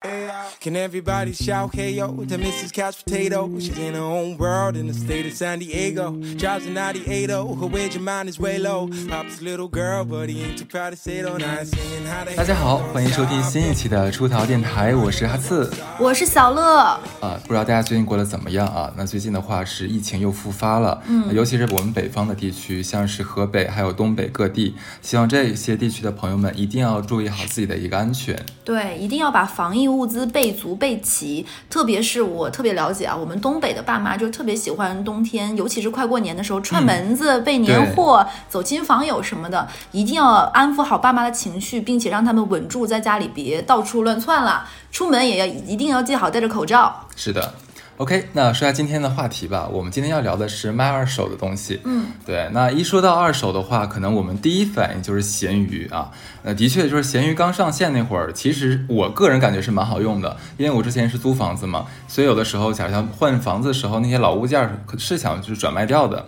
Can everybody shout hey yo to Mrs. Couch Potato? She's in her own world in the state of San Diego. Drives a 98 her wage your mind is way low. Pop's little girl, but he ain't too proud to say it on I saying how they 大家好，欢迎收听新一期的出逃电台，我是哈刺我是小乐，啊。不知道大家最近过得怎么样啊？那最近的话是疫情又复发了，嗯，尤其是我们北方的地区，像是河北还有东北各地，希望这些地区的朋友们一定要注意好自己的一个安全。对，一定要把防疫物资备足备齐。特别是我特别了解啊，我们东北的爸妈就特别喜欢冬天，尤其是快过年的时候串门子、备年货、走亲访友什么的，一定要安抚好爸妈的情绪，并且让他们稳住在家里，别到处乱窜了。出门也要一定要记好戴着口罩。是的，OK，那说下今天的话题吧。我们今天要聊的是卖二手的东西。嗯，对。那一说到二手的话，可能我们第一反应就是闲鱼啊。那，的确就是闲鱼刚上线那会儿，其实我个人感觉是蛮好用的，因为我之前是租房子嘛，所以有的时候假如像换房子的时候，那些老物件儿是想就是转卖掉的。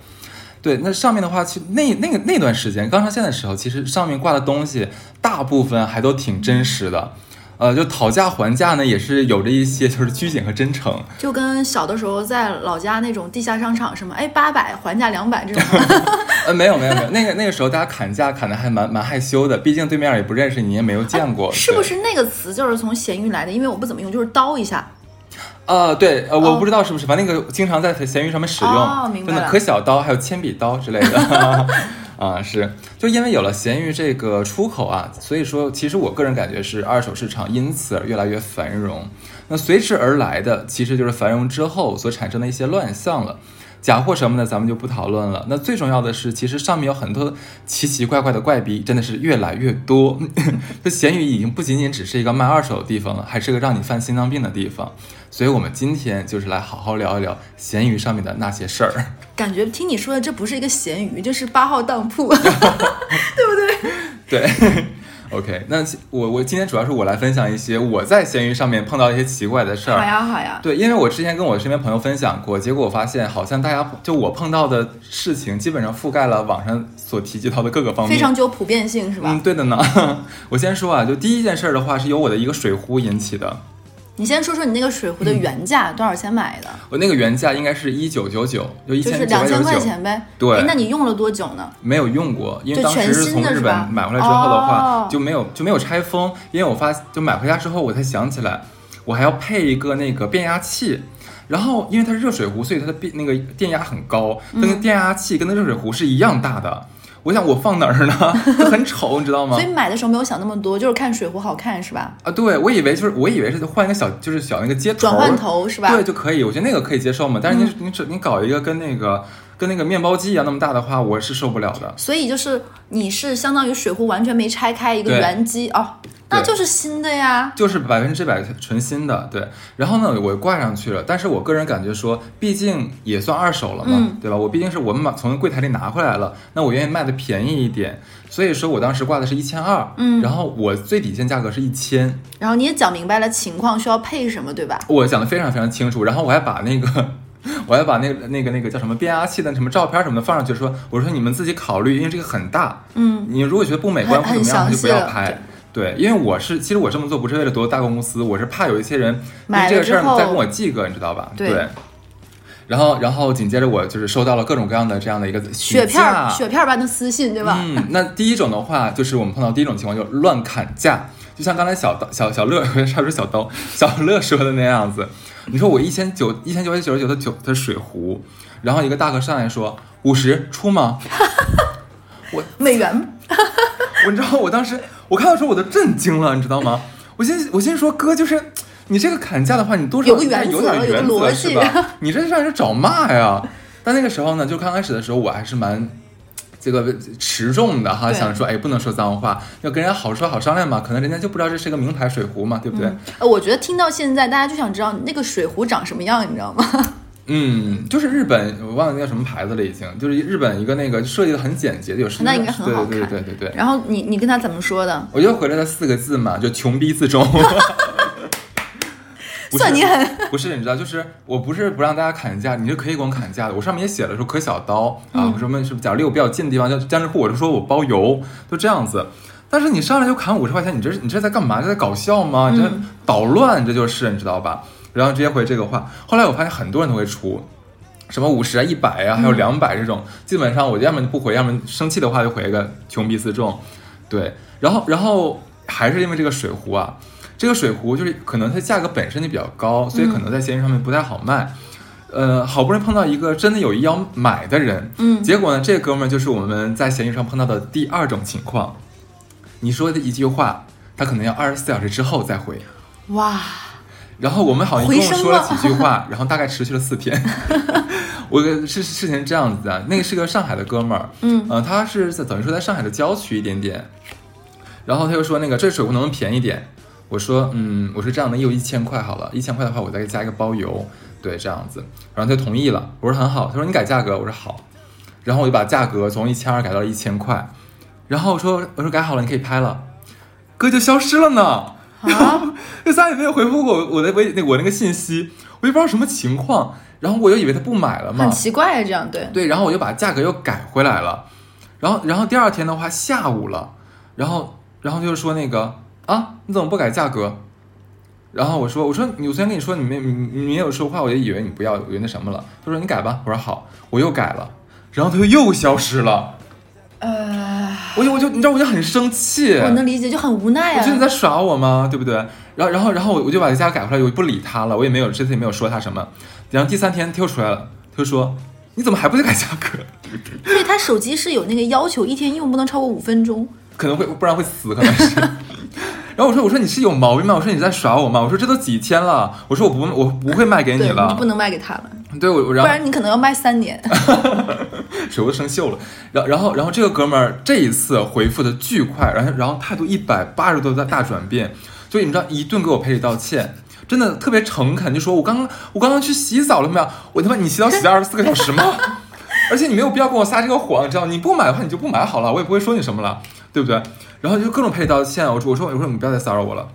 对，那上面的话，其实那那个那段时间刚上线的时候，其实上面挂的东西大部分还都挺真实的。呃，就讨价还价呢，也是有着一些就是拘谨和真诚。就跟小的时候在老家那种地下商场什么，哎，八百还价两百这种。呃，没有没有没有，那个那个时候大家砍价砍的还蛮蛮害羞的，毕竟对面也不认识你，也没有见过。是不？是那个词就是从咸鱼来的？因为我不怎么用，就是刀一下。呃，对，呃，我哦不知道是不是，反正那个经常在闲鱼上面使用，真的可小刀，还有铅笔刀之类的。啊，是，就因为有了闲鱼这个出口啊，所以说，其实我个人感觉是二手市场因此而越来越繁荣。那随之而来的，其实就是繁荣之后所产生的一些乱象了。假货什么的，咱们就不讨论了。那最重要的是，其实上面有很多奇奇怪怪的怪逼，真的是越来越多。这闲鱼已经不仅仅只是一个卖二手的地方了，还是个让你犯心脏病的地方。所以，我们今天就是来好好聊一聊闲鱼上面的那些事儿。感觉听你说的，这不是一个闲鱼，这是八号当铺。对不对？对，OK，那我我今天主要是我来分享一些我在闲鱼上面碰到一些奇怪的事儿。好呀好呀，对，因为我之前跟我身边朋友分享过，结果我发现好像大家就我碰到的事情，基本上覆盖了网上所提及到的各个方面。非常具有普遍性是吧？嗯，对的呢。我先说啊，就第一件事儿的话，是由我的一个水壶引起的。你先说说你那个水壶的原价、多少钱买的？我那个原价应该是一九九九，就一就是千两千块。钱呗。对哎那你用了多久呢？没有用过，因为当时是从日本买回来之后的话，哦就没有就没有拆封，因为我发就买回家之后，我才想起来，我还要配一个那个变压器。然后因为它是热水壶，所以它的变那个电压很高，那个电压器跟那热水壶是一样大的。我想我放哪儿呢？就很丑，你知道吗所以？买的时候没有想那么多，就是看水壶好看是吧？啊，对，我以为就是我以为是换一个小就是小那个接头转换头是吧？嗯对就可以，我觉得那个可以接受嘛。但是你、你只你搞一个跟那个跟那个面包机一样那么大的话，我是受不了的。所以就是你是相当于水壶完全没拆开一个原机哦，那就是新的呀。就是百分之百纯新的，对。然后呢，我挂上去了，但是我个人感觉说，毕竟也算二手了嘛，嗯对吧？我毕竟是我们把从柜台里拿回来了，那我愿意卖的便宜一点，所以说我当时挂的是一千二，嗯然后我最底线价格是一千，然后你也讲明白了情况需要配什么，对吧？我讲的非常非常清楚，然后我还把那个。我还把那个那个那个叫什么变压器的什么照片什么的放上去，说我说你们自己考虑，因为这个很大，嗯，你如果觉得不美观或很怎么样，就不要拍。对，因为我是，其实我这么做不是为了夺大公司，我是怕有一些人因为这个事儿再跟我记个，你知道吧？对然后，然后紧接着我就是收到了各种各样的这样的一个雪片儿雪片儿般的私信，对吧？嗯，那第一种的话，就是我们碰到第一种情况，就是乱砍价，就像刚才小刀小小乐，差点说小刀，小乐说的那样子。你说我一千九一千九百九十九的酒的水壶，然后一个大哥上来说五十出吗？我美元 我你知道我当时我看到时候我都震惊了，你知道吗？我心我心说哥就是你这个砍价的话，你多少有个原有点原则是吧？你这让人找骂呀！但那个时候呢，就刚开始的时候，我还是蛮。这个持重的哈，想说，哎，不能说脏话，要跟人家好说好商量嘛。可能人家就不知道这是个名牌水壶嘛，对不对？呃，我觉得听到现在，大家就想知道那个水壶长什么样，你知道吗？嗯，就是日本，我忘了那叫什么牌子了，已经，就是日本一个那个设计的很简洁的，有那应该很好看。对对对对对对。然后你你跟他怎么说的？我就回了他四个字嘛，就穷逼自重。不是算你狠。不是，你知道，就是我不是不让大家砍价，你是可以给我砍价的。我上面也写了说可小刀啊，什么什么，假如离我比较近的地方，像江浙沪，我就说我包邮，就这样子。但是你上来就砍五十块钱，你这是你这在干嘛？这在搞笑吗？你这嗯捣乱，这就是你知道吧？然后直接回这个话。后来我发现很多人都会出。什么五十啊、一百啊，还有两百这种，基本上我要么就不回，要么生气的话就回一个穷逼自重，对，然后然后还是因为这个水壶啊，这个水壶就是可能它价格本身就比较高，所以可能在闲鱼上面不太好卖。呃，好不容易碰到一个真的有意要买的人，嗯结果呢，这哥们儿就是我们在闲鱼上碰到的第二种情况。你说的一句话，他可能要二十四小时之后再回。哇，然后我们好像一共说了了几句话，然后大概持续了四天。我是事事情是这样子的，那个是个上海的哥们儿，嗯呃，他是在等于说在上海的郊区一点点，然后他就说那个这水壶能不能便宜点？我说嗯，我说这样的，你有一千块好了，一千块的话我再给加一个包邮，对，这样子，然后他就同意了。我说很好，他说你改价格，我说好，然后我就把价格从一千二改到了一千块，然后我说我说改好了，你可以拍了，哥就消失了呢。然后这仨也没有回复过我我的微那我那个信息，我也不知道什么情况，然后我又以为他不买了嘛很，奇怪啊，这样对。对，然后我就把价格又改回来了，然后然后第二天的话下午了，然后然后就是说那个啊你怎么不改价格？然后我说我说你我昨天跟你说你没你你没有说话，我就以为你不要，以为那什么了。他说你改吧，我说好，我又改了，然后他就又消失了，呃，我就我就你知道我就很生气，我能理解，就很无奈啊我觉得。你在耍我吗？对不对？然后，然后，然后我我就把这价改回来，我就不理他了，我也没有这次也没有说他什么。然后第三天他又出来了，他就说：“你怎么还不去改价格？所以他手机是有那个要求，一天用不能超过五分钟。可能会不然会死，可能是。”然后我说：“我说你是有毛病吗？我说你在耍我吗？我说这都几天了，我说我不我不会卖给你，了你不。能卖给他了，对我然后然你可能要卖三年。手都生锈了。然后然后然后这个哥们儿这一次回复的巨快，然后然后态度一百八十度的大转变，就你知道一顿给我赔礼道歉。真的特别诚恳，就说我刚刚我刚刚去洗澡了没有？我他妈你洗澡洗了二十四个小时吗？而且你没有必要跟我撒这个谎，你知道？你不买的话你就不买好了，我也不会说你什么了，对不对？然后就各种赔礼道歉，我说我说我说你不要再骚扰我了。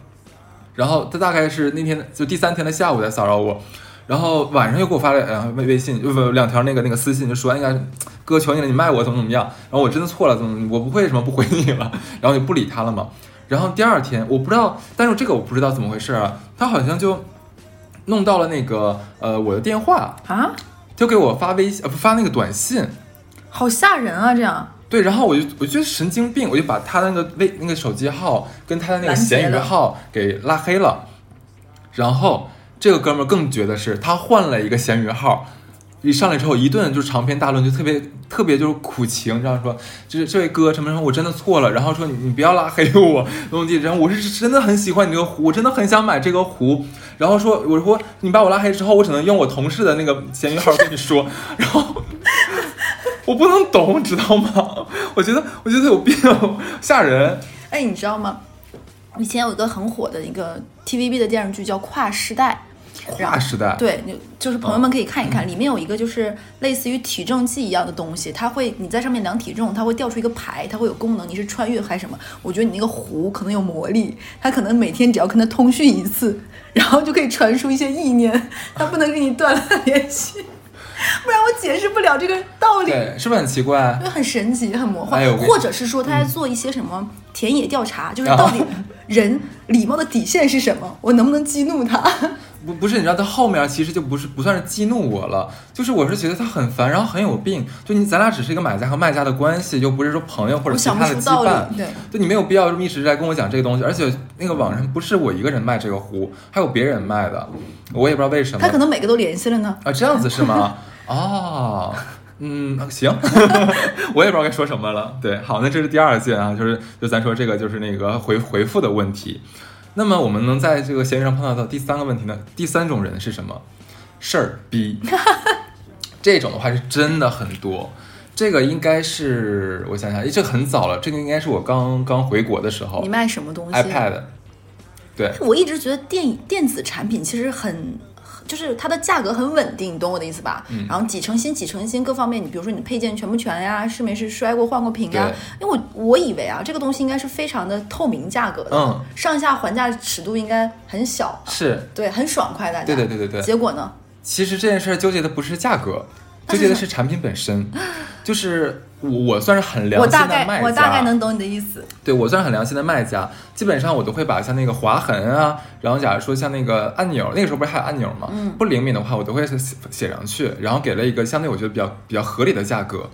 然后他大概是那天就第三天的下午在骚扰我，然后晚上又给我发了呃微微信，不不两条那个那个私信，就说那个哥求你了，你卖我怎么怎么样？然后我真的错了，怎么我不会什么不回你了，然后就不理他了嘛。然后第二天我不知道，但是这个我不知道怎么回事啊，他好像就弄到了那个呃我的电话，啊，就给我发微信呃不发那个短信，好吓人啊！这样对，然后我就我觉得神经病，我就把他那个微那个手机号跟他的那个闲鱼号给拉黑了，然后这个哥们儿更绝的是，他换了一个闲鱼号，一上来之后一顿就是长篇大论，就特别特别就是苦情，这样说，就是这位哥什么什么，我真的错了，然后说你你不要拉黑我，怎么地，然后我是真的很喜欢你这个壶，我真的很想买这个壶，然后说我说你把我拉黑之后，我只能用我同事的那个闲鱼号跟你说，然后。我不能懂，知道吗？我觉得，我觉得他有病，吓人。哎，你知道吗？以前有一个很火的一个 TVB 的电视剧叫《跨时代》，跨时代，对，就就是朋友们可以看一看，里面有一个就是类似于体重计一样的东西，它会你在上面量体重，它会掉出一个牌，它会有功能，你是穿越还是什么？我觉得你那个壶可能有魔力，它可能每天只要跟它通讯一次，然后就可以传输一些意念，它不能跟你断了联系，不然我解释不了这个道理。对，是不是很奇怪因？为很神奇，很魔幻，或者是说他在做一些什么田野调查，就是到底人礼貌的底线是什么，我能不能激怒他？不，不是，你知道，他后面其实就不是不算是激怒我了，就是我是觉得他很烦，然后很有病。就你咱俩只是一个买家和卖家的关系，又不是说朋友或者其他的羁绊。，对。就你没有必要这么一直在跟我讲这个东西，而且那个网上不是我一个人卖这个壶，还有别人卖的，我也不知道为什么。他可能每个都联系了呢。啊，这样子是吗？哦，嗯，行，我也不知道该说什么了。对，好，那这是第二件啊，就是就咱说这个就是那个回回复的问题。那么我们能在这个闲鱼上碰到的第三个问题呢？第三种人是什么？事儿逼。这种的话是真的很多。这个应该是我想想，诶这个很早了，这个应该是我刚刚回国的时候你卖什么东西，iPad。对，我一直觉得电电子产品其实很。就是它的价格很稳定，你懂我的意思吧？嗯然后几成新、几成新各方面，你比如说你的配件全不全呀，是没是摔过、换过屏呀？因为我我以为啊，这个东西应该是非常的透明价格的，嗯，上下还价尺度应该很小，是，对，很爽快，大家。对对对对对结果呢？其实这件事儿纠结的不是价格，纠结的是产品本身。就是我我算是很良心的卖家，概我大概能懂你的意思。对我算是很良心的卖家，基本上我都会把像那个划痕啊，然后假如说像那个按钮，那个时候不是还有按钮吗？嗯不灵敏的话，我都会写写上去，然后给了一个相对我觉得比较比较合理的价格，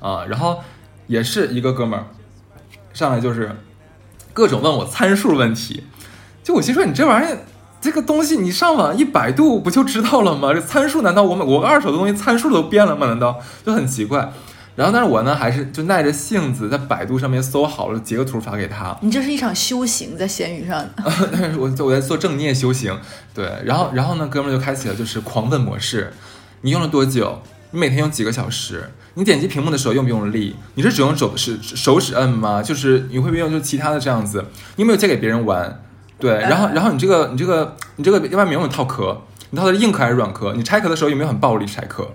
啊，然后也是一个哥们儿上来就是各种问我参数问题，就我心说你这玩意儿。这个东西你上网一百度不就知道了吗？这参数难道我买我二手的东西参数都变了吗？难道就很奇怪？然后但是我呢还是就耐着性子在百度上面搜好了，截个图发给他。你这是一场修行，在闲鱼上。但是我我在做正念修行，对，然后然后呢，哥们儿就开启了就是狂问模式，你用了多久？你每天用几个小时？你点击屏幕的时候用不用力？你是只用手是手指摁吗？就是你会不会用就其他的这样子？你有没有借给别人玩？对，然后然后你这个你这个你这个外面有没有套壳？你套的是硬壳还是软壳？你拆壳的时候有没有很暴力拆壳？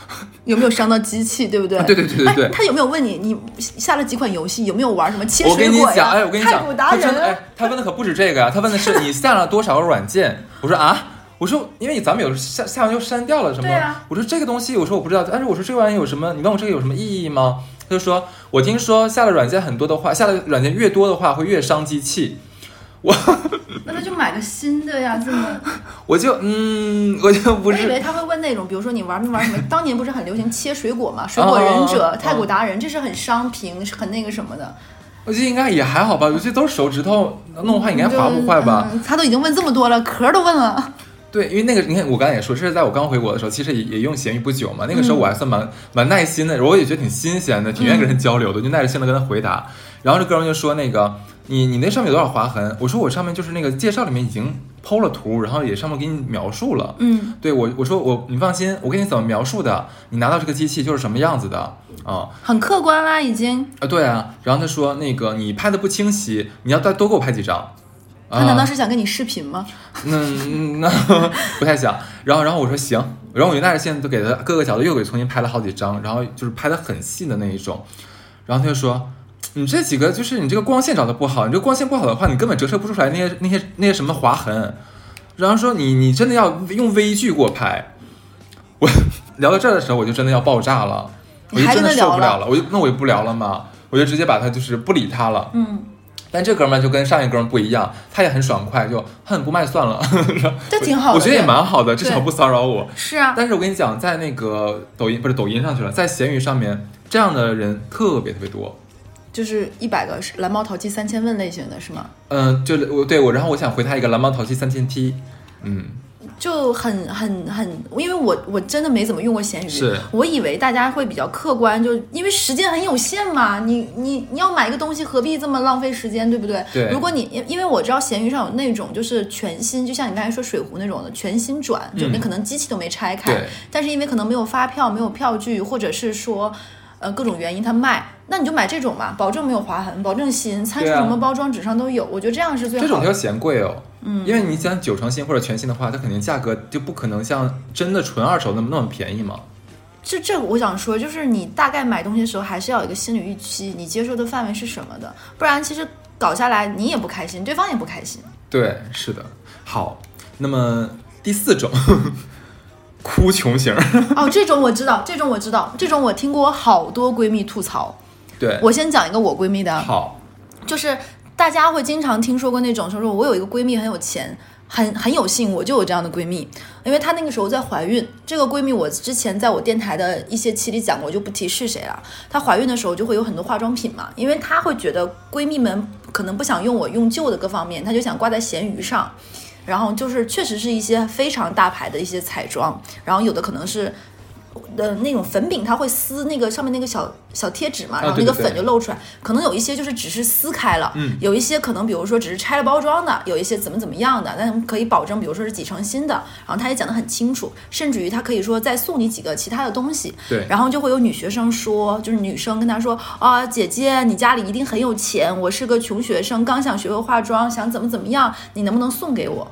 有没有伤到机器，对不对？啊对对对对对哎他有没有问你，你下了几款游戏，有没有玩什么切我跟水果呀？你讲，哎，我跟你讲，他真的，哎，他问的可不止这个呀，他问的是你下了多少个软件。我说啊，我说因为咱们有时下下完就删掉了什么，对啊我说这个东西，我说我不知道，但是我说这个玩意有什么？你问我这个有什么意义吗？他就说，我听说下了软件很多的话，下了软件越多的话会越伤机器。我那他就买个新的呀，这么。我就嗯，我就不是我以为他会问那种，比如说你玩没玩什么？当年不是很流行切水果嘛？水果忍者、哦太古达人，这是很伤屏，是很那个什么的。我觉得应该也还好吧，有些都是手指头弄坏，应该划不坏吧？嗯他都已经问这么多了，壳都问了。对，因为那个你看，我刚才也说，这是在我刚回国的时候，其实也也用闲鱼不久嘛。那个时候我还算蛮、蛮耐心的，我也觉得挺新鲜的，挺愿意跟人交流的，就耐着性子跟他回答。然后这哥们就说那个你你那上面有多少划痕？我说我上面就是那个介绍里面已经剖了图，然后也上面给你描述了。嗯，对我我说我你放心，我给你怎么描述的，你拿到这个机器就是什么样子的啊很客观啦，已经。啊对啊。然后他说那个你拍的不清晰，你要再多给我拍几张。他难道啊是想跟你视频吗？嗯，那不太想。然后，然后我说行，然后我就带着性子就给他各个角度又给重新拍了好几张，然后就是拍的很细的那一种。然后他就说，你这几个就是你这个光线找的不好，你这光线不好的话，你根本折射不出来那些那些那些什么划痕。然后说你你真的要用微距给我拍。我聊到这儿的时候，我就真的要爆炸了，我就真的受不了了，我就那我就不聊了嘛，我就直接把他就是不理他了。嗯，但这哥们儿就跟上一哥们儿不一样，他也很爽快，就哼不卖算了。这挺好的。我觉得也蛮好的，至少不骚扰我。是啊，但是我跟你讲，在那个抖音不是抖音上去了，在闲鱼上面，这样的人特别特别多。就是一百个是蓝猫淘气三千问类型的是吗？嗯，就我对我，然后我想回他一个蓝猫淘气三千踢。嗯，就很很很，因为我我真的没怎么用过闲鱼，是我以为大家会比较客观，就因为时间很有限嘛，你你你要买一个东西，何必这么浪费时间，对不对？对如果你因因为我知道闲鱼上有那种就是全新，就像你刚才说水壶那种的全新转，就你可能机器都没拆开，嗯但是因为可能没有发票、没有票据，或者是说。呃，各种原因它卖，那你就买这种嘛，保证没有划痕，保证新，参数什么包装纸上都有，我觉得这样是最好的。这种要嫌贵哦。嗯，因为你讲九成新或者全新的话，它肯定价格就不可能像真的纯二手那么那么便宜嘛。这这我想说，就是你大概买东西的时候，还是要有一个心理预期，你接受的范围是什么的，不然其实搞下来你也不开心，对方也不开心。对，是的。好，那么第四种，哭穷型。哦，这种我知道，这种我知道，这种我听过好多闺蜜吐槽。对，我先讲一个我闺蜜的，好，就是大家会经常听说过那种，说说我有一个闺蜜很有钱，很很有幸，我就有这样的闺蜜，因为她那个时候在怀孕。这个闺蜜我之前在我电台的一些期里讲过，我就不提是谁了。她怀孕的时候就会有很多化妆品嘛，因为她会觉得闺蜜们可能不想用我用旧的各方面，她就想挂在闲鱼上。然后就是确实是一些非常大牌的一些彩妆，然后有的可能是。的那种粉饼，它会撕那个上面那个小小贴纸嘛，然后那个粉就露出来。可能有一些就是只是撕开了，嗯有一些可能比如说只是拆了包装的，有一些怎么怎么样的，但可以保证，比如说是几成新的。然后他也讲得很清楚，甚至于他可以说再送你几个其他的东西。对然后就会有女学生说，就是女生跟他说啊，姐姐，你家里一定很有钱，我是个穷学生，刚想学会化妆，想怎么怎么样，你能不能送给我？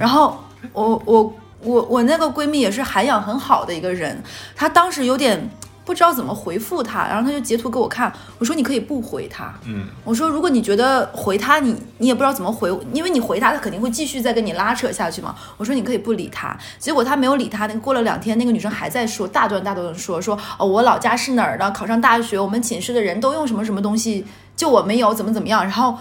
然后我我我我那个闺蜜也是涵养很好的一个人，她当时有点不知道怎么回复他，然后她就截图给我看，我说你可以不回他，嗯，我说如果你觉得回他你你也不知道怎么回，因为你回他他肯定会继续再跟你拉扯下去嘛。我说你可以不理他，结果他没有理他，那个过了两天，那个女生还在说大段大段的说说哦我老家是哪儿的，考上大学，我们寝室的人都用什么什么东西，就我没有怎么怎么样，然后。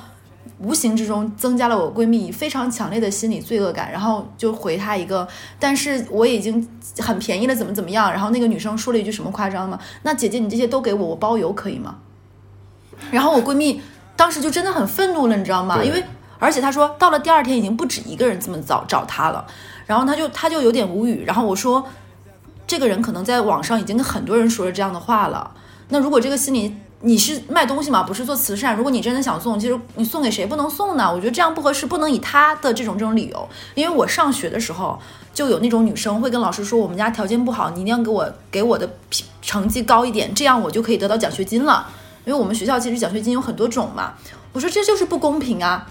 无形之中增加了我闺蜜非常强烈的心理罪恶感，然后就回她一个，但是我已经很便宜了，怎么怎么样？然后那个女生说了一句什么夸张吗？那姐姐你这些都给我，我包邮可以吗？然后我闺蜜当时就真的很愤怒了，你知道吗？因为而且她说到了第二天已经不止一个人这么找找她了，然后她就她就有点无语，然后我说这个人可能在网上已经跟很多人说了这样的话了，那如果这个心理。你是卖东西嘛，不是做慈善。如果你真的想送，其实你送给谁不能送呢？我觉得这样不合适，不能以他的这种这种理由。因为我上学的时候就有那种女生会跟老师说，我们家条件不好，你一定要给我给我的成绩高一点，这样我就可以得到奖学金了。因为我们学校其实奖学金有很多种嘛。我说这就是不公平啊，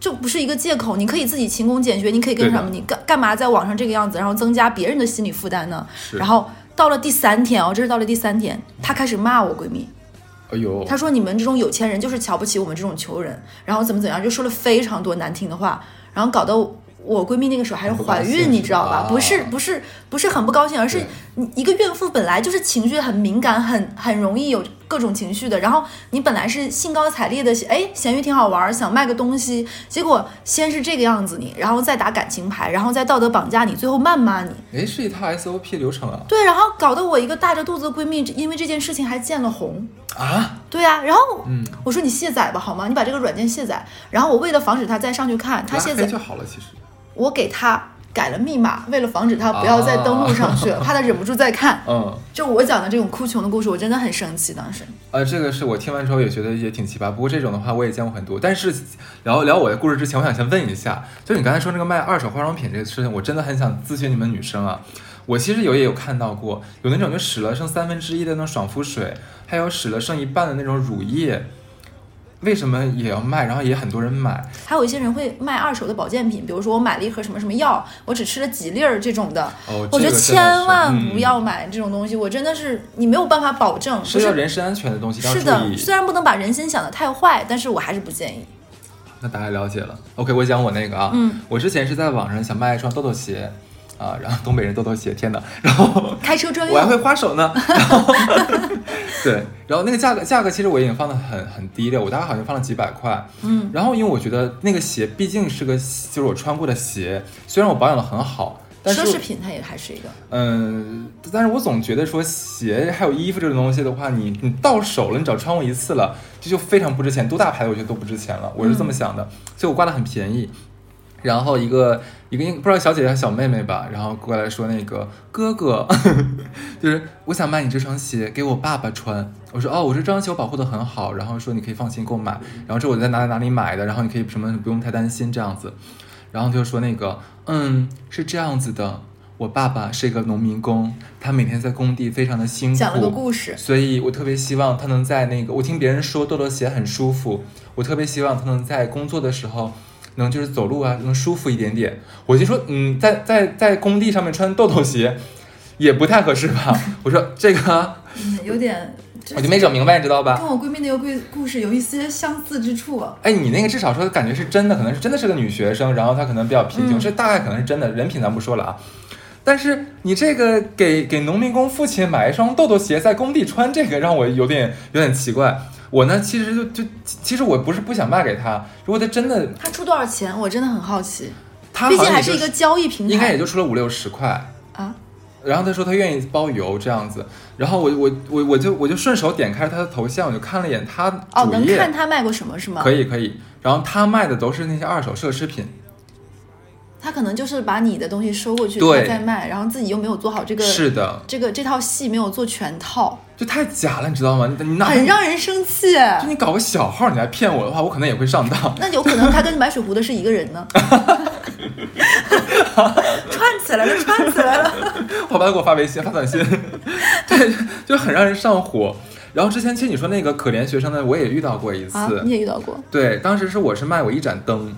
这不是一个借口。你可以自己勤工俭学，你可以跟什么？你干干嘛在网上这个样子，然后增加别人的心理负担呢？然后到了第三天哦，这是到了第三天，她开始骂我闺蜜。哎呦，他说你们这种有钱人就是瞧不起我们这种穷人，然后怎么怎么样，就说了非常多难听的话，然后搞得我闺蜜那个时候还是怀孕，你知道吧？不是不是不是很不高兴，而是一个孕妇本来就是情绪很敏感，很很容易有各种情绪的。然后你本来是兴高采烈的，哎，咸鱼挺好玩，想卖个东西，结果先是这个样子你，然后再打感情牌，然后再道德绑架你，最后谩骂你。哎，是一套 SOP 流程啊。对，然后搞得我一个大着肚子的闺蜜，因为这件事情还见了红。啊，对啊、然后嗯我说你卸载吧，好吗？你把这个软件卸载。然后我为了防止他再上去看，他卸载，就好了，其实。我给他改了密码，为了防止他不要再登录上去了，怕他忍不住再看。嗯，就我讲的这种哭穷的故事，我真的很生气。当时呃，这个是我听完之后也觉得也挺奇葩。不过这种的话我也见过很多。但是聊聊我的故事之前，我想先问一下，就你刚才说那个卖二手化妆品这个事情，我真的很想咨询你们女生啊。我其实有也有看到过，有那种就使了剩三分之一的那种爽肤水，还有使了剩一半的那种乳液，为什么也要卖？然后也很多人买。还有一些人会卖二手的保健品，比如说我买了一盒什么什么药，我只吃了几粒儿这种的。哦，我觉得千万嗯不要买这种东西，我真的是你没有办法保证，不是是要人身安全的东西，是的，虽然不能把人心想的太坏，但是我还是不建议。那大家了解了。OK，我讲我那个啊，嗯，我之前是在网上想卖一双豆豆鞋，啊，然后东北人豆豆鞋，天哪，然后 开车专我还会，花手呢，然 后对，然后那个价格价格其实我已经放的很很低了，我大概好像放了几百块，嗯，然后因为我觉得那个鞋毕竟是个就是我穿过的鞋，虽然我保养的很好，但是奢侈品它也还是一个。嗯，但是我总觉得说鞋还有衣服这种东西的话，你你到手了，你只要穿过一次了，这就非常不值钱，多大牌的我觉得都不值钱了，我是这么想的，所以我挂的很便宜。然后一个一个不知道小姐姐还是小妹妹吧，然后过来说那个哥哥，就是我想买你这双鞋给我爸爸穿。我说哦，我说这双鞋我保护的很好，然后说你可以放心购买，然后这我在哪里哪里买的，然后你可以什么不用太担心这样子。然后就说那个，嗯，是这样子的，我爸爸是一个农民工，他每天在工地非常的辛苦，讲了个故事所以我特别希望他能在那个，我听别人说豆豆鞋很舒服，我特别希望他能在工作的时候。能就是走路啊，能舒服一点点。我就说，嗯，在在在工地上面穿豆豆鞋，也不太合适吧？我说这个，嗯，有点，我就没整明白，你知道吧？跟我闺蜜那个故故事有一些相似之处啊。哎，你那个至少说感觉是真的，可能是真的是个女学生，然后她可能比较贫穷，嗯这大概可能是真的，人品咱不说了啊。但是你这个给给农民工父亲买一双豆豆鞋在工地穿，这个让我有点有点奇怪。我呢，其实就就其实我不是不想卖给他，如果他真的他出多少钱？我真的很好奇。他毕竟还是一个交易平台，应该也就出了五六十块。啊。然后他说他愿意包邮这样子，然后我我我我就我就顺手点开他的头像，我就看了一眼他哦，能，看他卖过什么是吗？可以可以。然后他卖的都是那些二手奢侈品，他可能就是把你的东西收过去，对他再卖，然后自己又没有做好这个是的，这个这套戏没有做全套，就太假了，你知道吗？很让人生气。就你搞个小号，你来骗我的话，我可能也会上当。那有可能他跟买水壶的是一个人呢，串起来了，串起来了。好吧，他给我发微信发短信，对，就很让人上火。然后之前其实你说那个可怜学生呢，我也遇到过一次，啊，你也遇到过？对，当时是我是卖我一盏灯，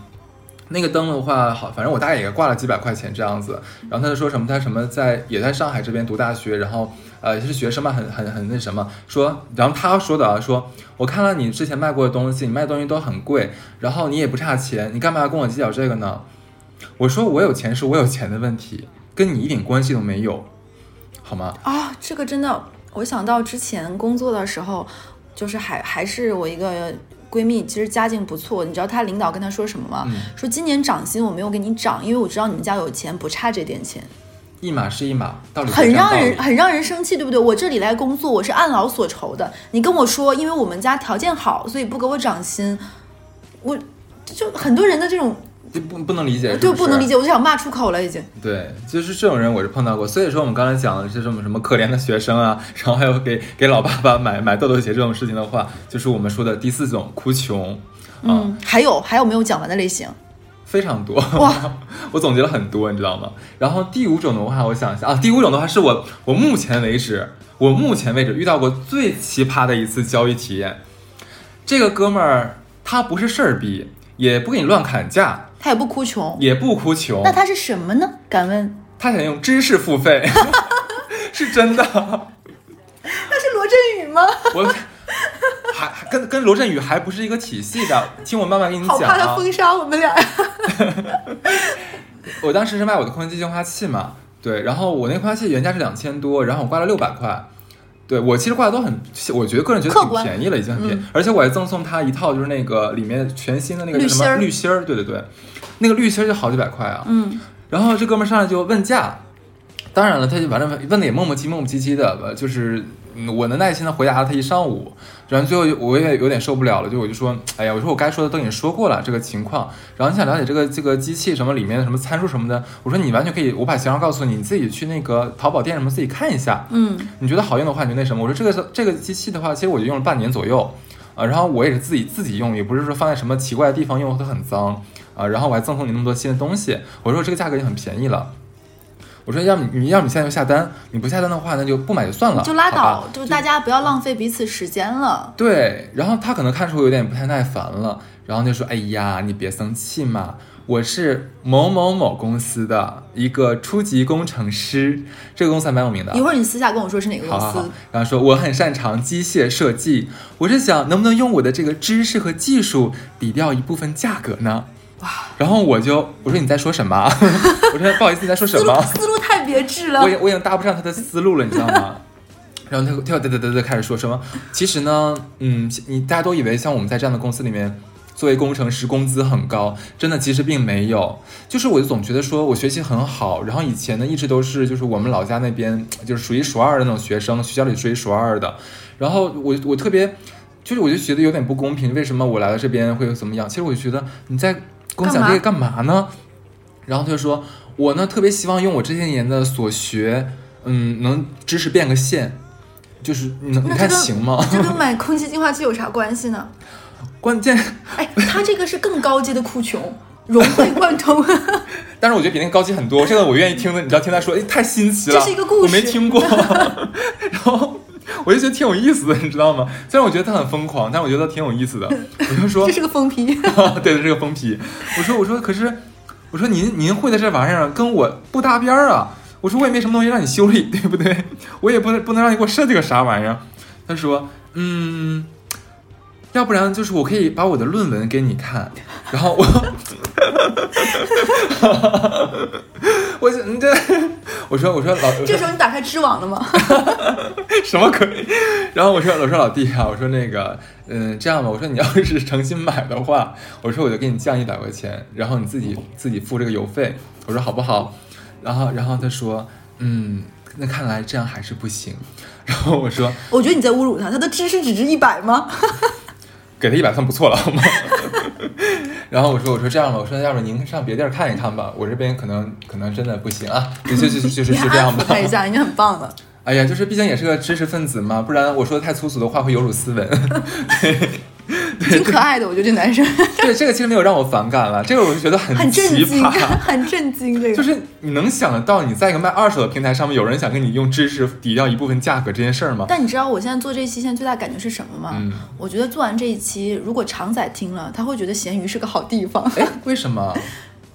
那个灯的话，好，反正我大概也挂了几百块钱这样子。然后他就说什么，他什么在也在上海这边读大学，然后呃是学生嘛，很很很那什么说。然后他说的啊，说我看了你之前卖过的东西，你卖东西都很贵，然后你也不差钱，你干嘛要跟我计较这个呢？我说我有钱是我有钱的问题，跟你一点关系都没有，好吗？啊，这个真的，我想到之前工作的时候，就是还还是我一个。闺蜜其实家境不错，你知道她领导跟她说什么吗？说今年涨薪我没有给你涨，因为我知道你们家有钱，不差这点钱。一码是一码，道理很让人很让人生气，对不对？我这里来工作，我是按劳所酬的。你跟我说，因为我们家条件好，所以不给我涨薪，我就很多人的这种。就不不能理解，对，不能理解，我就想骂出口了，已经。对，就是这种人，我是碰到过。所以说，我们刚才讲的是什么什么可怜的学生啊，然后还有给给老爸爸买买豆豆鞋这种事情的话，就是我们说的第四种哭穷。嗯，还有还有没有讲完的类型？非常多哇！我总结了很多，你知道吗？然后第五种的话，我想一下啊，第五种的话是我我目前为止我目前为止遇到过最奇葩的一次交易体验。这个哥们儿他不是事儿逼，也不给你乱砍价。他也不哭穷，也不哭穷，那他是什么呢？敢问？他想用知识付费，是真的。那是罗振宇吗？我还跟跟罗振宇还不是一个体系的，听我慢慢跟你讲啊。好怕他封杀我们俩。我当时是卖我的空气净化器嘛，对，然后我那空气器原价是两千多，然后我挂了六百块。对我其实挂的都很，我觉得个人觉得挺便宜了，已经很便宜，而且我还赠送他一套，就是那个里面全新的那个什么滤芯儿，对对对，那个滤芯儿就好几百块啊。嗯，然后这哥们上来就问价，当然了，他就反正问的也磨磨唧磨磨唧唧的，就是。我能耐心的回答了他一上午，然后最后我也有点受不了了，就我就说，哎呀，我说我该说的都已经说过了这个情况，然后你想了解这个这个机器什么里面的什么参数什么的，我说你完全可以，我把型号告诉你，你自己去那个淘宝店什么自己看一下，嗯，你觉得好用的话你就那什么，我说这个这个机器的话，其实我就用了半年左右，啊，然后我也是自己自己用，也不是说放在什么奇怪的地方用它很脏，啊，然后我还赠送你那么多新的东西，我说这个价格也很便宜了。我说，要么你要么现在就下单，你不下单的话，那就不买就算了，就拉倒，就大家不要浪费彼此时间了。对，然后他可能看出我有点不太耐烦了，然后就说：“哎呀，你别生气嘛，我是某某某公司的一个初级工程师，这个公司还蛮有名的。一会儿你私下跟我说是哪个公司。然后说我很擅长机械设计，我是想能不能用我的这个知识和技术抵掉一部分价格呢？”哇！然后我就我说你在说什么？我说不好意思，你在说什么？思路太别致了。我我已经搭不上他的思路了，你知道吗？然后他跳嘚嘚嘚嘚开始说什么？其实呢，嗯，你大家都以为像我们在这样的公司里面，作为工程师工资很高，真的其实并没有。就是我就总觉得说我学习很好，然后以前呢一直都是就是我们老家那边就是数一数二的那种学生，学校里数一数二的。然后我我特别就是我就觉得有点不公平，为什么我来了这边会怎么样？其实我就觉得你在。跟我讲这个干嘛呢？然后他就说：“我呢特别希望用我这些年的所学，嗯，能知识变个现，就是你能你看行吗？这跟买空气净化器有啥关系呢？关键，哎，它这个是更高阶的哭穷，融会贯通。但是我觉得比那个高级很多。这个我愿意听的，你知道，听他说，哎，太新奇了，这是一个故事，我没听过。然后。我就觉得挺有意思的，你知道吗？虽然我觉得他很疯狂，但我觉得挺有意思的。我就说这是个疯批，对，这是个疯批。我说，我说，可是，我说您您会的这玩意儿跟我不搭边儿啊。我说我也没什么东西让你修理，对不对？我也不能不能让你给我设计个啥玩意儿。他说，嗯。要不然就是我可以把我的论文给你看，然后我，我你这，我说我说老，这时候你打开知网了吗？什么鬼？然后我说我说老弟啊，我说那个嗯这样吧，我说你要是诚心买的话，我说我就给你降一百块钱，然后你自己自己付这个邮费，我说好不好？然后然后他说嗯，那看来这样还是不行。然后我说，我觉得你在侮辱他，他的知识只值一百吗？给他一百算不错了，好吗？然后我说：“我说这样吧，我说要不您上别地儿看一看吧，我这边可能可能真的不行啊，就就就 就是这样吧。”看一下，已经很棒了。哎呀，就是毕竟也是个知识分子嘛，不然我说的太粗俗的话会有辱斯文。对 挺可爱的，我觉得这男生 对，这个其实没有让我反感了，这个我就觉得很很震惊，奇葩。很震惊。这个就是你能想得到，你在一个卖二手的平台上面，有人想跟你用知识抵掉一部分价格这件事儿吗？但你知道我现在做这一期，现在最大感觉是什么吗？嗯我觉得做完这一期，如果常仔听了，他会觉得闲鱼是个好地方。哎，为什么？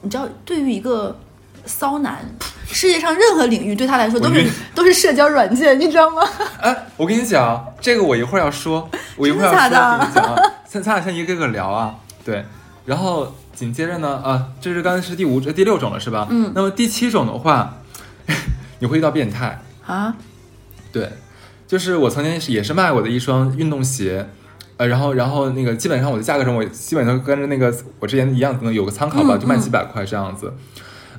你知道，对于一个骚男，世界上任何领域对他来说都是都是社交软件，你知道吗？哎，我跟你讲，这个我一会儿要说，我一会儿要说，真的假的？跟你讲啊，咱咱俩先一个个聊啊，对，然后紧接着呢，啊，这是刚才是第五、这第六种了，是吧？嗯。那么第七种的话，你会遇到变态，啊，对，就是我曾经也是卖过的一双运动鞋，呃，然后然后那个基本上我的价格上我基本上跟着那个我之前一样，可能有个参考吧，嗯就卖几百块这样子。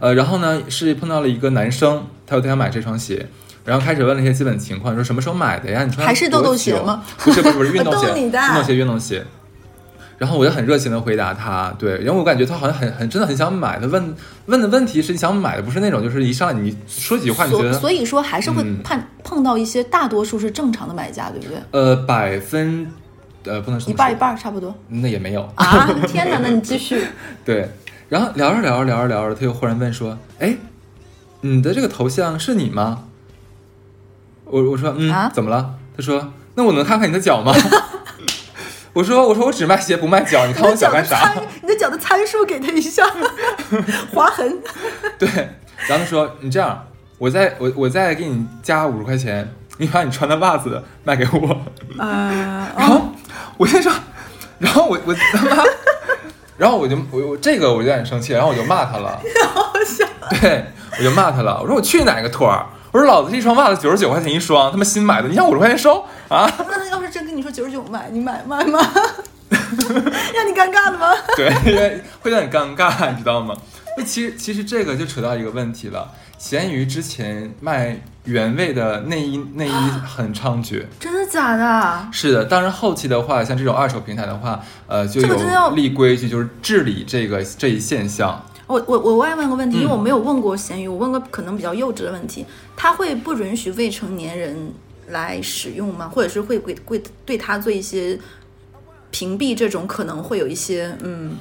呃，然后呢是碰到了一个男生，他说他想买这双鞋，然后开始问了一些基本情况，说什么时候买的呀？你穿还是豆豆鞋吗？不是不是不是 运动鞋，运动鞋运动鞋。然后我就很热情的回答他，对，因为我感觉他好像很很真的很想买，他问问的问题是你想买的，不是那种就是一上来你说几句话你觉得所所以说还是会嗯碰碰到一些大多数是正常的买家，对不对？呃百分呃不能说一半儿一半儿差不多那也没有啊！天哪，那你继续。对，然后聊着聊着聊着聊着，他又忽然问说：“哎，你的这个头像是你吗？”我我说：“嗯，啊怎么了？”他说：“那我能看看你的脚吗？” 我说：“我说我只卖鞋不卖脚，你看我脚干啥你的脚的参？数给他一下，划痕。对，然后他说：“你这样，我再我我再给你加五十块钱，你把你穿的袜子卖给我。”呃，然后我先说，然后我我他妈，然后我就我我这个我就有点生气，然后我就骂他了。对，我就骂他了。我说我去哪个托儿？我说老子这一双袜子九十九块钱一双，他妈新买的，你想五十块钱收啊？那他要是真跟你说九十九买，你买买吗？让你尴尬的吗？对，会让你尴尬，你知道吗？那其实其实这个就扯到一个问题了。闲鱼之前卖原味的内衣内衣很猖獗，真的假的？是的，当然后期的话，像这种二手平台的话，呃，就这个真的要有立规矩，就是治理这个这一现象。我我我外问个问题，因为嗯我没有问过闲鱼，我问个可能比较幼稚的问题，他会不允许未成年人来使用吗？或者是会会会对他做一些屏蔽？这种可能会有一些嗯，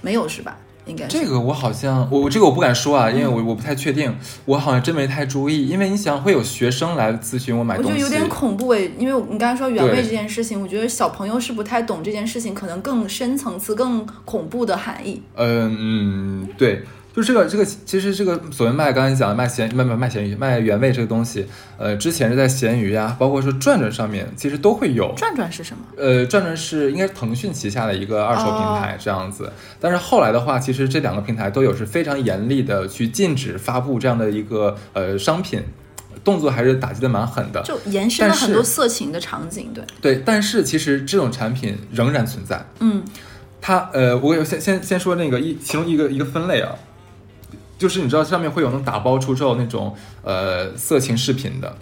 没有是吧？应该这个我好像我我这个我不敢说啊，因为我我不太确定，我好像真没太注意，因为你想会有学生来咨询我买东西，我觉得有点恐怖诶，因为你刚才说原味这件事情，我觉得小朋友是不太懂这件事情，可能更深层次、更恐怖的含义。嗯嗯，对，就这个这个，其实这个所谓卖刚才讲的卖咸卖卖卖咸鱼卖原味这个东西，呃，之前是在咸鱼呀、包括说转转上面，其实都会有。转转是什么？呃，转转是应该是腾讯旗下的一个二手平台这样子，但是后来的话，其实这两个平台都有是非常严厉的去禁止发布这样的一个呃商品，动作还是打击的蛮狠的。就延伸了很多色情的场景，对，对，但是其实这种产品仍然存在。嗯，它呃，我有先先先说那个一其中一个一个分类啊，就是你知道上面会有那种打包出售那种呃色情视频的，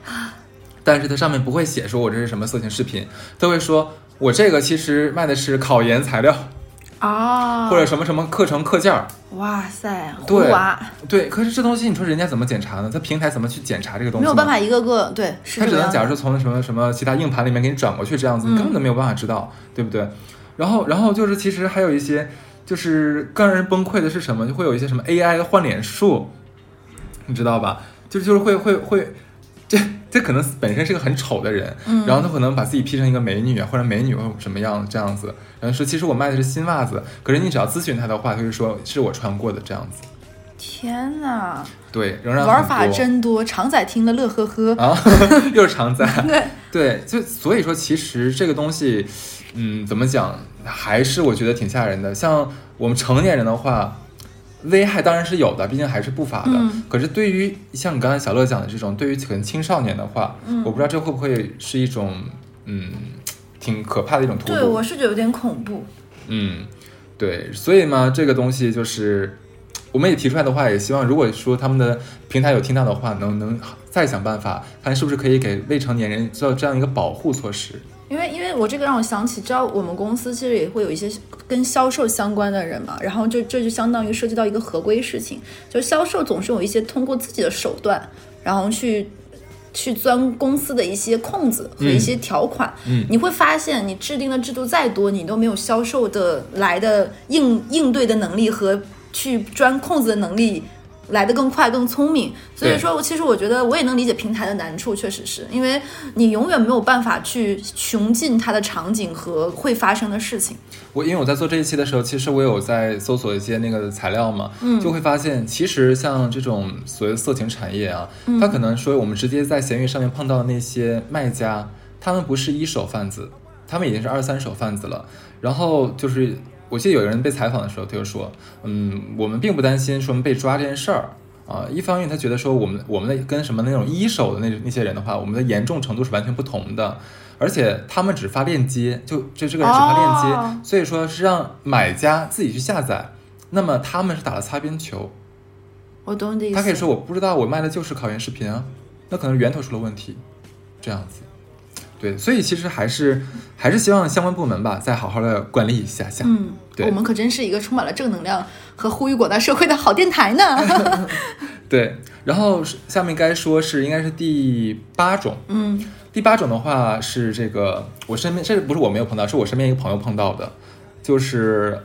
但是它上面不会写说我这是什么色情视频，它会说我这个其实卖的是考研材料啊，或者什么什么课程课件儿。哇塞，对对，可是这东西你说人家怎么检查呢？它平台怎么去检查这个东西？没有办。法一个个对，是它只能假如说从什么什么其他硬盘里面给你转过去这样子，你根本都没有办法知道，对不对？然后，然后就是其实还有一些，就是更让人崩溃的是什么？就会有一些什么 AI 换脸术，你知道吧？就就是会会会，这这可能本身是个很丑的人，嗯然后他可能把自己 P 成一个美女啊，或者美女或者什么样这样子，然后说其实我卖的是新袜子，可是你只要咨询他的话，他就说是我穿过的这样子。天哪，对，仍然玩法真多，常仔听了乐呵呵。啊，又是常仔。对，对，就所以说，其实这个东西，嗯，怎么讲，还是我觉得挺吓人的。像我们成年人的话，危害当然是有的，毕竟还是不法的。嗯可是对于像你刚才小乐讲的这种，对于可能青少年的话，嗯我不知道这会不会是一种，嗯，挺可怕的一种荼对，我是觉得有点恐怖。嗯，对，所以嘛，这个东西就是我们也提出来的话，也希望如果说他们的平台有听到的话，能能再想办法，看是不是可以给未成年人做这样一个保护措施。因为因为我这个让我想起，知道我们公司其实也会有一些跟销售相关的人嘛，然后就这就相当于涉及到一个合规事情，就销售总是有一些通过自己的手段，然后去去钻公司的一些空子和一些条款，嗯你会发现你制定的制度再多，你都没有销售的来的应应对的能力和去钻空子的能力。来得更快、更聪明，所以对说，其实我觉得我也能理解平台的难处，确实是因为你永远没有办法去穷尽它的场景和会发生的事情。我因为我在做这一期的时候，其实我有在搜索一些那个材料嘛，嗯，就会发现，其实像这种所谓的色情产业啊，它可能说我们直接在闲鱼上面碰到的那些卖家，他们不是一手贩子，他们已经是二三手贩子了。然后就是，我记得有人被采访的时候，他就说，嗯，我们并不担心说我们被抓这件事儿。啊，一方面他觉得说我们我们的跟什么那种一手的那那些人的话，我们的严重程度是完全不同的，而且他们只发链接，就就这个人只发链接，哦所以说是让买家自己去下载，那么他们是打了擦边球，我懂你的意思。他可以说我不知道我卖的就是考研视频啊，那可能源头出了问题，这样子，对，所以其实还是还是希望相关部门吧，再好好的管理一下下，嗯，对我们可真是一个充满了正能量和呼吁广大社会的好电台呢。对，然后下面该说是应该是第八种，嗯，第八种的话是这个，我身边这不是我没有碰到，是我身边一个朋友碰到的，就是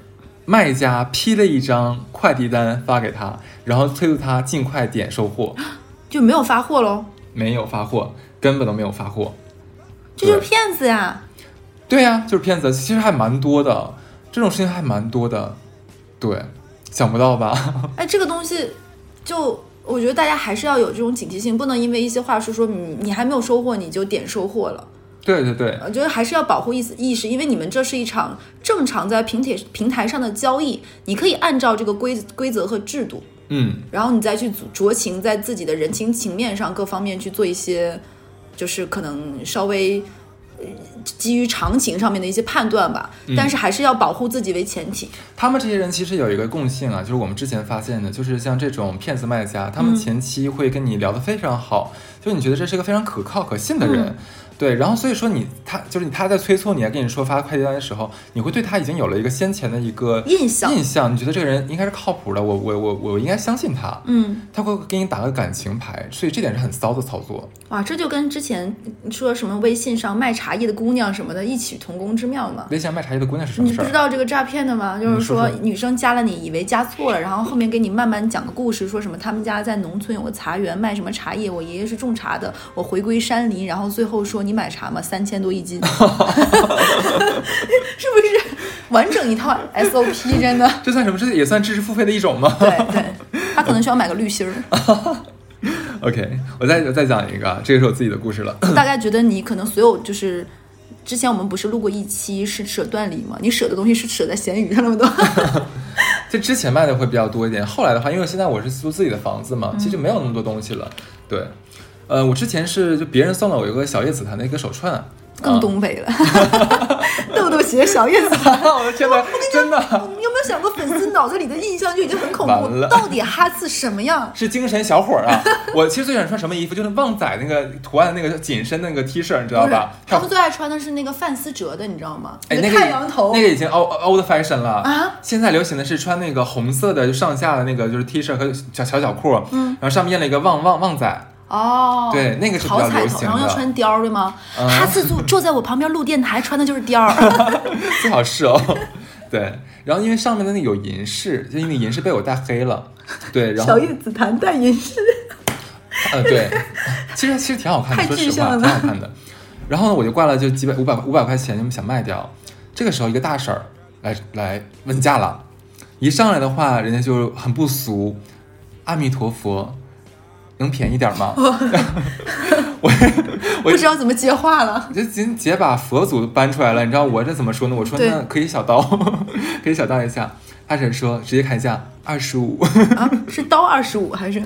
卖家批了一张快递单发给他，然后催促他尽快点收货，就没有发货喽，没有发货，根本都没有发货。这就是骗子呀！对呀、就是骗子，其实还蛮多的，这种事情还蛮多的，对，想不到吧？哎，这个东西就。我觉得大家还是要有这种警惕性，不能因为一些话术说你你还没有收获你就点收获了。对对对，我觉得还是要保护意思意识，因为你们这是一场正常在平铁平台上的交易，你可以按照这个规规则和制度，嗯，然后你再去酌情在自己的人情情面上各方面去做一些，就是可能稍微呃基于常情上面的一些判断吧，但是还是要保护自己为前提。他们这些人其实有一个共性啊，就是我们之前发现的，就是像这种骗子卖家，他们前期会跟你聊得非常好，就是你觉得这是一个非常可靠可信的人。嗯对，然后所以说你他就是你他在催促你，跟你说发快递单的时候，你会对他已经有了一个先前的一个印象印象，你觉得这个人应该是靠谱的，我我我我应该相信他，嗯，他会给你打个感情牌，所以这点是很骚的操作。哇，这就跟之前说什么微信上卖茶叶的姑娘什么的异曲同工之妙嘛。微信卖茶叶的姑娘是什么你不？知道这个诈骗的吗？就是说女生加了你，以为加错了，然后后面给你慢慢讲个故事，说什么他们家在农村有个茶园，卖什么茶叶，我爷爷是种茶的，我回归山林，然后最后说你买茶吗，三千多一斤，是不是完整一套 SOP？真的，这算什么？这也算知识付费的一种吗？对对，他可能需要买个滤芯儿。OK，我再我再讲一个啊，这个是我自己的故事了。大概觉得你可能所有就是。之前我们不是录过一期是舍断离吗？你舍的东西是舍在闲鱼上那么多，就之前卖的会比较多一点，后来的话，因为现在我是租自己的房子嘛，其实没有那么多东西了。对，呃，我之前是就别人送了我一个小叶紫檀的一个手串，更东北了。豆豆鞋小叶紫檀，我的天哪，真的你有没有想过，粉丝脑子里的印象就已经很恐怖？了到底哈次什么样？是精神小伙儿啊！我其实最喜欢穿什么衣服，就是旺仔那个图案那个紧身那个 T 恤，你知道吧？，他们最爱穿的是那个范思哲的，你知道吗？哎，那个太阳头。那个已经 old old fashion 了啊！现在流行的是穿那个红色的，就上下的那个就是 T 恤和小小脚裤，嗯，然后上面印了一个旺旺旺仔，哦，对那个是比较好彩头，流行的然后要穿貂儿对吗？嗯哈次坐坐在我旁边录电台，穿的就是貂儿。最好是哦。对，然后因为上面的那有银饰，就因为银饰被我戴黑了，对，然后小叶紫檀戴银饰，呃对，其实其实挺好看的，太说实话具象了挺好看的。然后呢，我就挂了就几百五百五百块钱，就想卖掉。这个时候一个大婶儿来来问价了，一上来的话，人家就很不俗，阿弥陀佛，能便宜点吗？我 我不知道怎么接话了。我就直接把佛祖搬出来了，你知道我这怎么说呢？我说那可以小刀，可以小刀一下。大婶说直接开价二十五，啊，是刀二十五还是？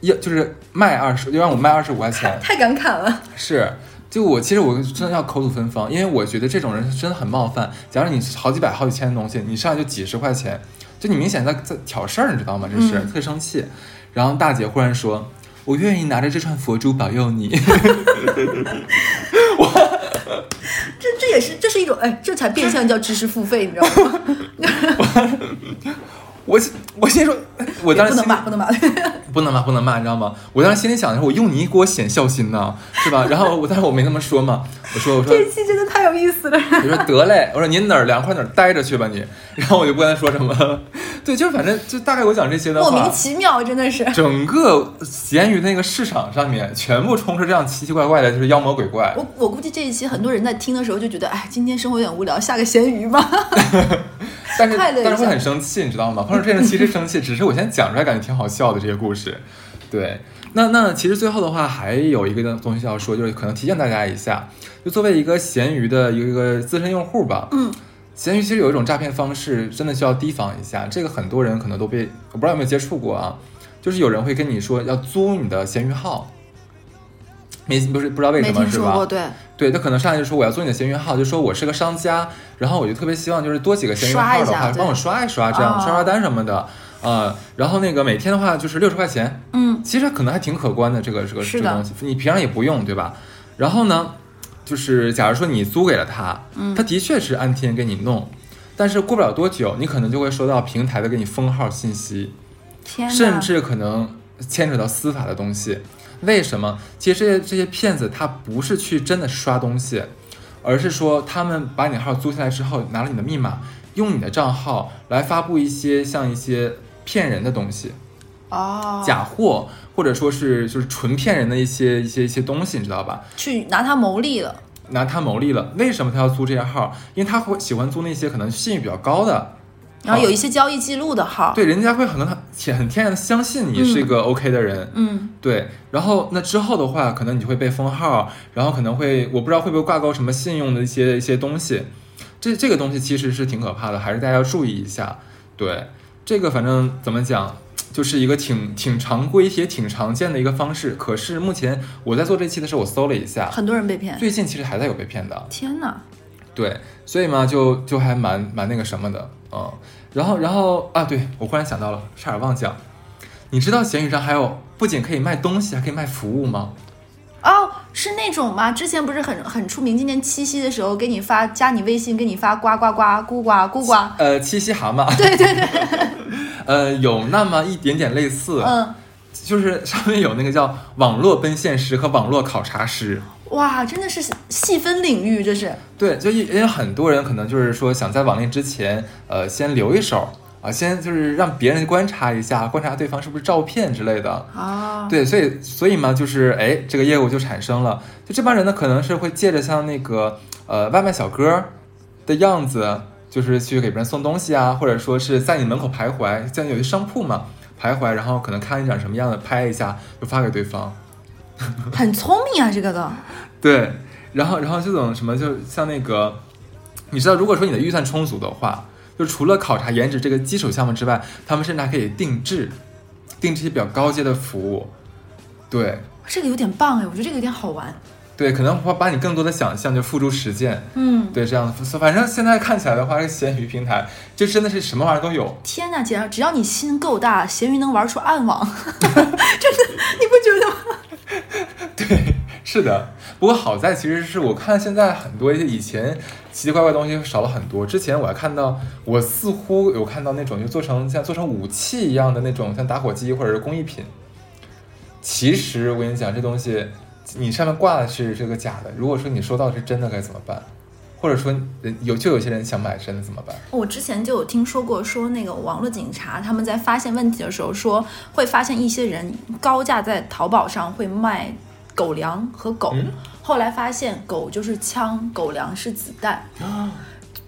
要就是卖二十，就让我卖二十五块钱。太敢砍了。是，就我其实我真的要口吐芬芳，因为我觉得这种人真的很冒犯。假如你好几百、好几千的东西，你上来就几十块钱，就你明显在在挑事儿，你知道吗？这是、嗯特生气。然后大姐忽然说：“我愿意拿着这串佛珠保佑你。我 这这也是这是一种哎，这才变相叫知识付费，你知道吗？我我先说，我当时不能骂，不能骂。不能骂，不能骂，你知道吗？我当时心里想的是，我用你给我显孝心呢，是吧？然后我，但是我没那么说嘛，我说，我说这，一期真的太有意思了。我说得嘞，我说您哪儿凉快哪儿待着去吧你，然后我就不跟他说什么，对，就是反正就大概我讲这些的莫名，其妙，真的是。整个闲鱼那个市场上面全部充斥这样奇奇怪怪的，就是妖魔鬼怪。我我估计这一期很多人在听的时候就觉得，哎，今天生活有点无聊，下个咸鱼吧。但是但是会很生气，你知道吗？碰上这人其实生气，只是我现在讲出来感觉挺好笑的这些故事。对，那那其实最后的话还有一个东西要说，就是可能提醒大家一下，就作为一个闲鱼的一个资深用户吧，嗯，闲鱼其实有一种诈骗方式，真的需要提防一下。这个很多人可能都被我不知道有没有接触过啊，就是有人会跟你说要租你的闲鱼号，没不是不知道为什么是吧？对，对他可能上来就说我要做你的闲鱼号，就说我是个商家，然后我就特别希望就是多几个闲鱼号的话，帮我刷一刷，这样哦刷刷单什么的，呃，然后那个每天的话就是六十块钱，嗯，其实可能还挺可观的，这个这个这个东西，你平常也不用，对吧？然后呢，就是假如说你租给了他，嗯他的确是按天给你弄，但是过不了多久，你可能就会收到平台的给你封号信息，天，甚至可能牵扯到司法的东西。为什么？其实这些这些骗子他不是去真的刷东西，而是说他们把你的号租下来之后，拿了你的密码，用你的账号来发布一些像一些骗人的东西，哦，假货或者说是就是纯骗人的一些一些一些东西，你知道吧？去拿它牟利了。拿他牟利了。为什么他要租这些号？因为他会喜欢租那些可能信誉比较高的。然后有一些交易记录的号，对，人家会很很很天然的相信你是一个 OK 的人，嗯，对，然后那之后的话，可能你就会被封号，然后可能会我不知道会不会挂钩什么信用的一些一些东西，这这个东西其实是挺可怕的，还是大家要注意一下。对，这个反正怎么讲，就是一个挺挺常规也挺常见的一个方式。可是目前我在做这期的时候，我搜了一下，很多人被骗。最近其实还在有被骗的。天哪，对，所以嘛，就就还蛮蛮那个什么的，嗯，然后然后啊，对我忽然想到了，差点忘讲，你知道闲鱼上还有不仅可以卖东西，还可以卖服务吗？哦，是那种吗？之前不是很很出名，今年七夕的时候给你发加你微信，给你发呱呱呱咕呱咕呱，呃，七夕蛤蟆，对对对，呃，有那么一点点类似，嗯，就是上面有那个叫网络奔现师和网络考察师。哇，真的是细分领域，这是。对，就也也有很多人可能就是说想在网恋之前，呃，先留一手啊，先就是让别人观察一下，观察对方是不是照骗之类的。啊，对，所以所以嘛，就是哎，这个业务就产生了。就这帮人呢，可能是会借着像那个呃外卖小哥的样子，就是去给别人送东西啊，或者说是在你门口徘徊，像有些商铺嘛徘徊，然后可能看你长什么样的，拍一下就发给对方。很聪明啊，这个的。对，然后然后这种什么，就像那个，你知道，如果说你的预算充足的话，就除了考察颜值这个基础项目之外，他们甚至还可以定制，定制一些比较高阶的服务。对这个有点棒哎，我觉得这个有点好玩。对，可能会把你更多的想象就付诸实践。嗯，对，这样，反正现在看起来的话，这个闲鱼平台就真的是什么玩意儿都有。天呐，姐，只要你心够大，闲鱼能玩出暗网，真的，你不觉得吗？对，是的。不过好在其实是我看现在很多一些以前奇奇怪怪的东西少了很多。之前我还看到，我似乎有看到那种就做成像做成武器一样的那种，像打火机或者是工艺品。其实我跟你讲，这东西你上面挂的是这个假的，如果说你收到是真的该怎么办？或者说人有就有些人想买真的怎么办？我之前就有听说过，说那个网络警察他们在发现问题的时候，说会发现一些人高价在淘宝上会卖狗粮和狗，嗯后来发现狗就是枪，狗粮是子弹。啊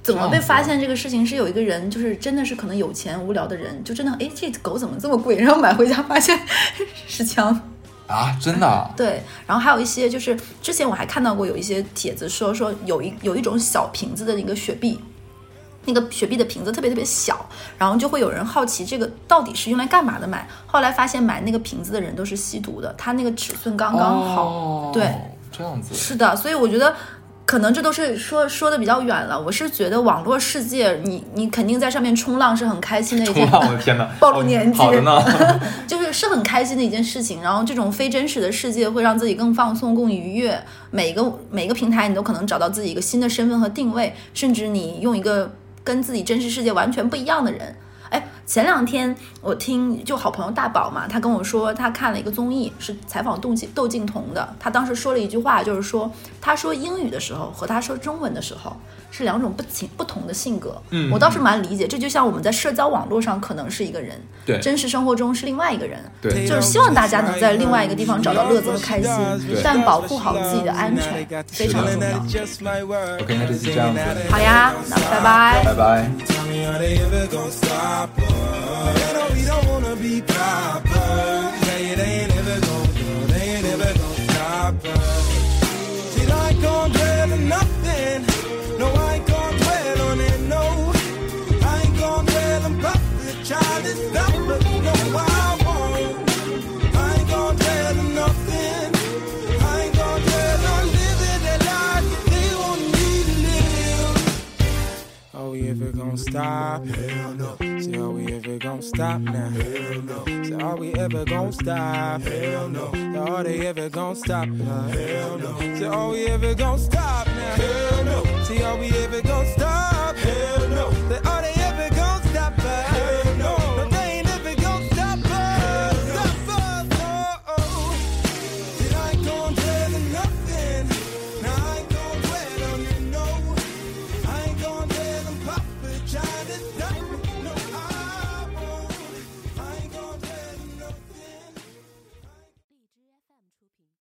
怎么被发现这个事情是有一个人，就是真的是可能有钱无聊的人，就真的哎这狗怎么这么贵，然后买回家发现是枪。啊，真的啊？对，然后还有一些就是之前我还看到过有一些帖子说说有一有一种小瓶子的那个雪碧，那个雪碧的瓶子特别特别小，然后就会有人好奇这个到底是用来干嘛的买，后来发现买那个瓶子的人都是吸毒的，它那个尺寸刚刚好。哦对，这样子。是的，所以我觉得。可能这都是说说的比较远了。我是觉得网络世界，你你肯定在上面冲浪是很开心的一件冲浪，我的天哪！暴露年纪好的呢。就是是很开心的一件事情。然后这种非真实的世界会让自己更放松、更愉悦。每个每个平台你都可能找到自己一个新的身份和定位，甚至你用一个跟自己真实世界完全不一样的人。哎，前两天我听就好朋友大宝嘛，他跟我说他看了一个综艺，是采访窦靖窦靖童的，他当时说了一句话，就是说他说英语的时候和他说中文的时候是两种不情不同的性格。嗯我倒是蛮理解，这就像我们在社交网络上可能是一个人，对真实生活中是另外一个人。对就是希望大家能在另外一个地方找到乐子和开心，但保护好自己的安全非常重要。OK，那这期这样子，好呀，那拜拜。拜拜。We don't wanna be you they ain't ever gonna ain't ever gonna stop us. See, I ain't gonna dwell on nothing. No, I ain't gonna dwell on it, no. I ain't gonna dwell on to stop us. No, I won't. I ain't gonna dwell on nothing. I ain't gonna dwell on living the life they want me to live. Ever gonna stop? Hell no gon' stop now? Hell no. So are we ever gon' stop? Hell no. So are they ever gon' stop now? Hell no. So are we ever gon' stop now? Hell no. See, are we ever gon' stop? Hell no. So